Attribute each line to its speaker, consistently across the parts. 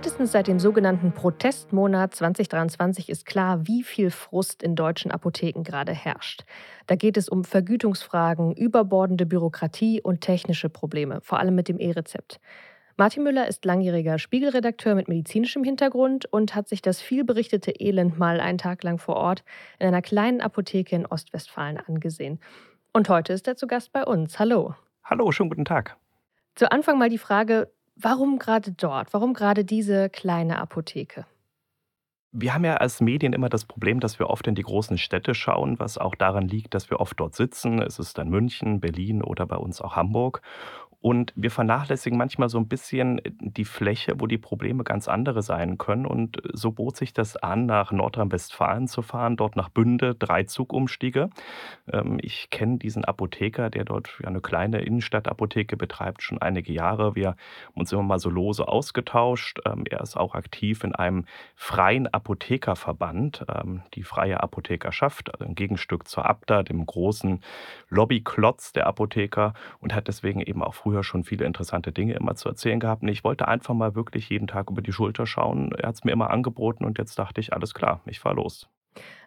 Speaker 1: Spätestens seit dem sogenannten Protestmonat 2023 ist klar, wie viel Frust in deutschen Apotheken gerade herrscht. Da geht es um Vergütungsfragen, überbordende Bürokratie und technische Probleme, vor allem mit dem E-Rezept. Martin Müller ist langjähriger Spiegelredakteur mit medizinischem Hintergrund und hat sich das vielberichtete Elend mal einen Tag lang vor Ort in einer kleinen Apotheke in Ostwestfalen angesehen. Und heute ist er zu Gast bei uns. Hallo.
Speaker 2: Hallo, schönen guten Tag.
Speaker 1: Zu Anfang mal die Frage, warum gerade dort? Warum gerade diese kleine Apotheke?
Speaker 2: Wir haben ja als Medien immer das Problem, dass wir oft in die großen Städte schauen, was auch daran liegt, dass wir oft dort sitzen. Es ist dann München, Berlin oder bei uns auch Hamburg. Und wir vernachlässigen manchmal so ein bisschen die Fläche, wo die Probleme ganz andere sein können. Und so bot sich das an, nach Nordrhein-Westfalen zu fahren, dort nach Bünde, drei Zugumstiege. Ähm, ich kenne diesen Apotheker, der dort eine kleine Innenstadtapotheke betreibt, schon einige Jahre. Wir haben uns immer mal so lose ausgetauscht. Ähm, er ist auch aktiv in einem freien Apothekerverband, ähm, die Freie Apothekerschaft, also ein Gegenstück zur ABDA, dem großen Lobbyklotz der Apotheker und hat deswegen eben auch früher früher schon viele interessante Dinge immer zu erzählen gehabt. Und ich wollte einfach mal wirklich jeden Tag über die Schulter schauen. Er hat es mir immer angeboten und jetzt dachte ich, alles klar, ich fahre los.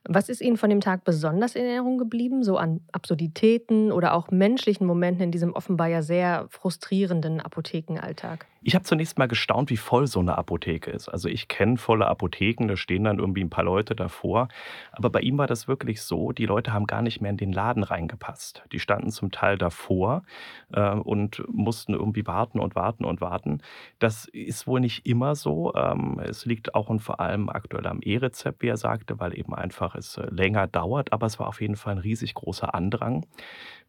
Speaker 1: Was ist Ihnen von dem Tag besonders in Erinnerung geblieben, so an Absurditäten oder auch menschlichen Momenten in diesem offenbar ja sehr frustrierenden Apothekenalltag?
Speaker 2: Ich habe zunächst mal gestaunt, wie voll so eine Apotheke ist. Also ich kenne volle Apotheken, da stehen dann irgendwie ein paar Leute davor. Aber bei ihm war das wirklich so, die Leute haben gar nicht mehr in den Laden reingepasst. Die standen zum Teil davor äh, und mussten irgendwie warten und warten und warten. Das ist wohl nicht immer so. Ähm, es liegt auch und vor allem aktuell am E-Rezept, wie er sagte, weil eben einfach es äh, länger dauert. Aber es war auf jeden Fall ein riesig großer Andrang.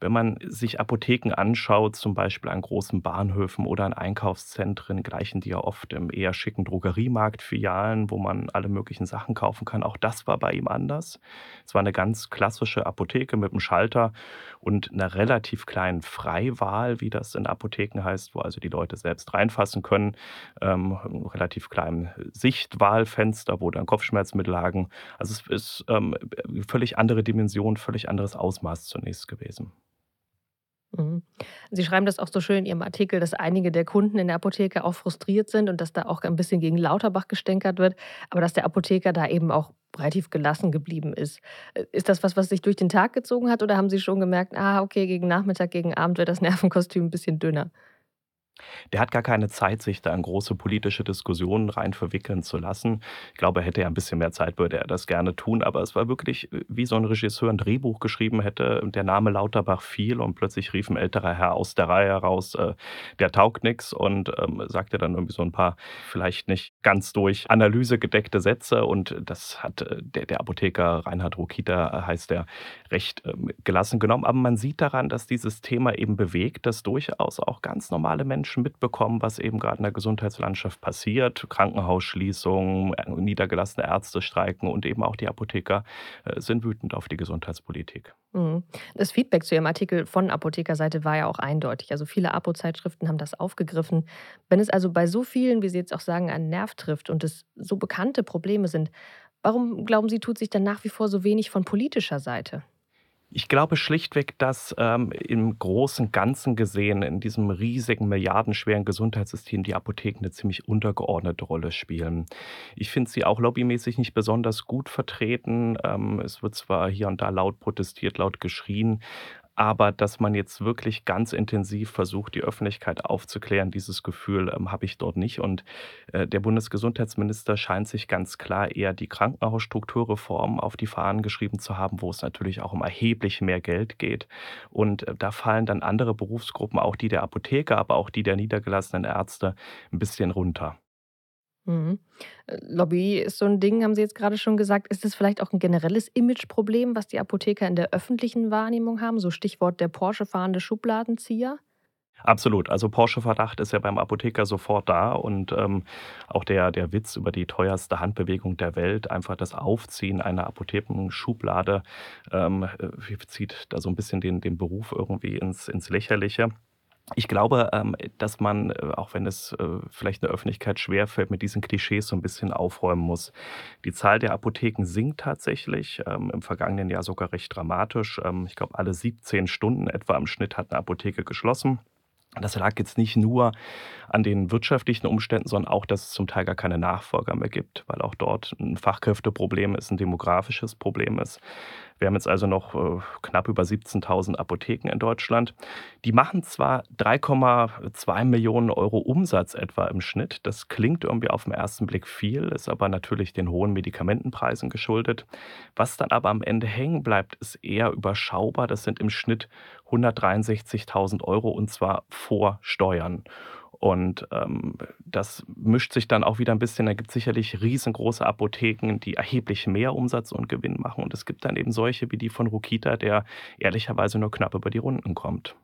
Speaker 2: Wenn man sich Apotheken anschaut, zum Beispiel an großen Bahnhöfen oder an Einkaufszentren, gleichen die ja oft im eher schicken Drogeriemarktfilialen, wo man alle möglichen Sachen kaufen kann. Auch das war bei ihm anders. Es war eine ganz klassische Apotheke mit einem Schalter und einer relativ kleinen Freiwahl, wie das in Apotheken heißt, wo also die Leute selbst reinfassen können. Ähm, relativ kleinen Sichtwahlfenster, wo dann Kopfschmerzmittel lagen. Also es ist ähm, völlig andere Dimension, völlig anderes Ausmaß zunächst gewesen.
Speaker 1: Mhm. Sie schreiben das auch so schön in Ihrem Artikel, dass einige der Kunden in der Apotheke auch frustriert sind und dass da auch ein bisschen gegen Lauterbach gestänkert wird, aber dass der Apotheker da eben auch relativ gelassen geblieben ist. Ist das was, was sich durch den Tag gezogen hat oder haben Sie schon gemerkt, ah, okay, gegen Nachmittag, gegen Abend wird das Nervenkostüm ein bisschen dünner?
Speaker 2: Der hat gar keine Zeit, sich da in große politische Diskussionen rein verwickeln zu lassen. Ich glaube, hätte er ein bisschen mehr Zeit, würde er das gerne tun. Aber es war wirklich, äh, wie so ein Regisseur ein Drehbuch geschrieben hätte. Der Name Lauterbach fiel und plötzlich rief ein älterer Herr aus der Reihe heraus, äh, der taugt nichts und ähm, sagte dann irgendwie so ein paar vielleicht nicht ganz durch Analyse gedeckte Sätze. Und das hat äh, der, der Apotheker Reinhard Rokita, äh, heißt der, recht ähm, gelassen genommen. Aber man sieht daran, dass dieses Thema eben bewegt, dass durchaus auch ganz normale Menschen Menschen mitbekommen, was eben gerade in der Gesundheitslandschaft passiert. Krankenhausschließungen, niedergelassene Ärzte streiken und eben auch die Apotheker äh, sind wütend auf die Gesundheitspolitik.
Speaker 1: Mhm. Das Feedback zu Ihrem Artikel von Apothekerseite war ja auch eindeutig. Also viele Apo-Zeitschriften haben das aufgegriffen. Wenn es also bei so vielen, wie Sie jetzt auch sagen, einen Nerv trifft und es so bekannte Probleme sind, warum glauben Sie, tut sich dann nach wie vor so wenig von politischer Seite?
Speaker 2: Ich glaube schlichtweg, dass ähm, im großen Ganzen gesehen in diesem riesigen, milliardenschweren Gesundheitssystem die Apotheken eine ziemlich untergeordnete Rolle spielen. Ich finde sie auch lobbymäßig nicht besonders gut vertreten. Ähm, es wird zwar hier und da laut protestiert, laut geschrien, aber dass man jetzt wirklich ganz intensiv versucht, die Öffentlichkeit aufzuklären, dieses Gefühl ähm, habe ich dort nicht. Und äh, der Bundesgesundheitsminister scheint sich ganz klar eher die Krankenhausstrukturreform auf die Fahnen geschrieben zu haben, wo es natürlich auch um erheblich mehr Geld geht. Und äh, da fallen dann andere Berufsgruppen, auch die der Apotheker, aber auch die der niedergelassenen Ärzte, ein bisschen runter.
Speaker 1: Mhm. Äh, Lobby ist so ein Ding, haben Sie jetzt gerade schon gesagt. Ist es vielleicht auch ein generelles Imageproblem, was die Apotheker in der öffentlichen Wahrnehmung haben? So Stichwort der Porsche-fahrende Schubladenzieher?
Speaker 2: Absolut. Also Porsche-Verdacht ist ja beim Apotheker sofort da und ähm, auch der, der Witz über die teuerste Handbewegung der Welt, einfach das Aufziehen einer Apothekenschublade, ähm, äh, zieht da so ein bisschen den, den Beruf irgendwie ins, ins Lächerliche. Ich glaube, ähm, dass man, äh, auch wenn es äh, vielleicht in der Öffentlichkeit schwerfällt, mit diesen Klischees so ein bisschen aufräumen muss. Die Zahl der Apotheken sinkt tatsächlich, ähm, im vergangenen Jahr sogar recht dramatisch. Ähm, ich glaube, alle 17 Stunden etwa im Schnitt hat eine Apotheke geschlossen. Das lag jetzt nicht nur an den wirtschaftlichen Umständen, sondern auch, dass es zum Teil gar keine Nachfolger mehr gibt, weil auch dort ein Fachkräfteproblem ist, ein demografisches Problem ist. Wir haben jetzt also noch äh, knapp über 17.000 Apotheken in Deutschland. Die machen zwar 3,2 Millionen Euro Umsatz etwa im Schnitt. Das klingt irgendwie auf den ersten Blick viel, ist aber natürlich den hohen Medikamentenpreisen geschuldet. Was dann aber am Ende hängen bleibt, ist eher überschaubar. Das sind im Schnitt 163.000 Euro und zwar vor Steuern. Und ähm, das mischt sich dann auch wieder ein bisschen. Da gibt es sicherlich riesengroße Apotheken, die erheblich mehr Umsatz und Gewinn machen. Und es gibt dann eben solche wie die von Rukita, der ehrlicherweise nur knapp über die Runden kommt.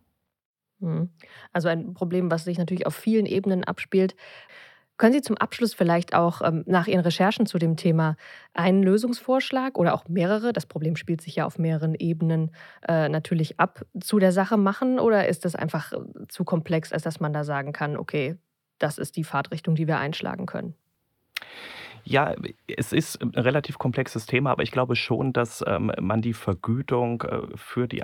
Speaker 1: Mhm. Also ein Problem, was sich natürlich auf vielen Ebenen abspielt. Können Sie zum Abschluss vielleicht auch ähm, nach Ihren Recherchen zu dem Thema einen Lösungsvorschlag oder auch mehrere, das Problem spielt sich ja auf mehreren Ebenen äh, natürlich ab, zu der Sache machen? Oder ist das einfach äh, zu komplex, als dass man da sagen kann, okay, das ist die Fahrtrichtung, die wir einschlagen können?
Speaker 2: Ja, es ist ein relativ komplexes Thema, aber ich glaube schon, dass ähm, man die Vergütung äh, für, die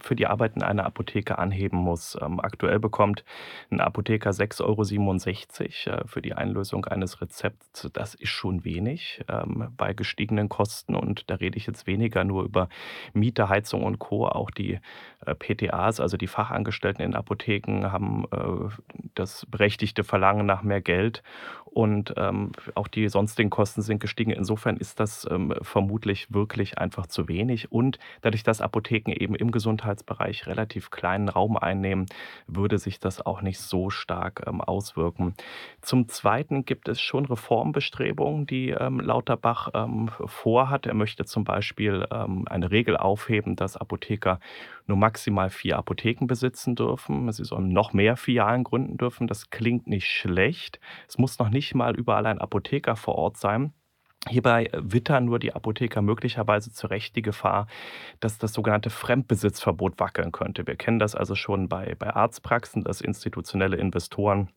Speaker 2: für die Arbeit in einer Apotheke anheben muss. Ähm, aktuell bekommt ein Apotheker 6,67 Euro äh, für die Einlösung eines Rezepts. Das ist schon wenig ähm, bei gestiegenen Kosten und da rede ich jetzt weniger nur über Miete, Heizung und Co. Auch die äh, PTAs, also die Fachangestellten in Apotheken, haben äh, das berechtigte Verlangen nach mehr Geld und ähm, auch die sonstigen Kosten sind gestiegen. Insofern ist das ähm, vermutlich wirklich einfach zu wenig. Und dadurch, dass Apotheken eben im Gesundheitsbereich relativ kleinen Raum einnehmen, würde sich das auch nicht so stark ähm, auswirken. Zum Zweiten gibt es schon Reformbestrebungen, die ähm, Lauterbach ähm, vorhat. Er möchte zum Beispiel ähm, eine Regel aufheben, dass Apotheker nur maximal vier Apotheken besitzen dürfen. Sie sollen noch mehr Filialen gründen dürfen. Das klingt nicht schlecht. Es muss noch nicht mal überall ein Apotheker vor Ort sein. Hierbei wittern nur die Apotheker möglicherweise zu Recht die Gefahr, dass das sogenannte Fremdbesitzverbot wackeln könnte. Wir kennen das also schon bei, bei Arztpraxen, dass institutionelle Investoren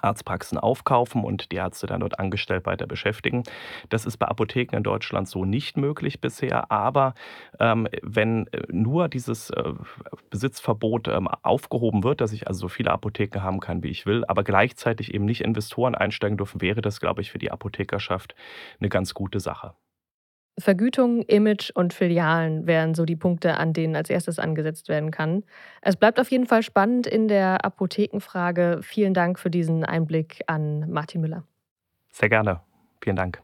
Speaker 2: Arztpraxen aufkaufen und die Ärzte dann dort angestellt weiter beschäftigen. Das ist bei Apotheken in Deutschland so nicht möglich bisher. Aber ähm, wenn äh, nur dieses äh, Besitzverbot ähm, aufgehoben wird, dass ich also so viele Apotheken haben kann, wie ich will, aber gleichzeitig eben nicht Investoren einsteigen dürfen, wäre das, glaube ich, für die Apothekerschaft eine ganz gute Sache.
Speaker 1: Vergütung, Image und Filialen wären so die Punkte, an denen als erstes angesetzt werden kann. Es bleibt auf jeden Fall spannend in der Apothekenfrage. Vielen Dank für diesen Einblick an Martin Müller.
Speaker 2: Sehr gerne. Vielen Dank.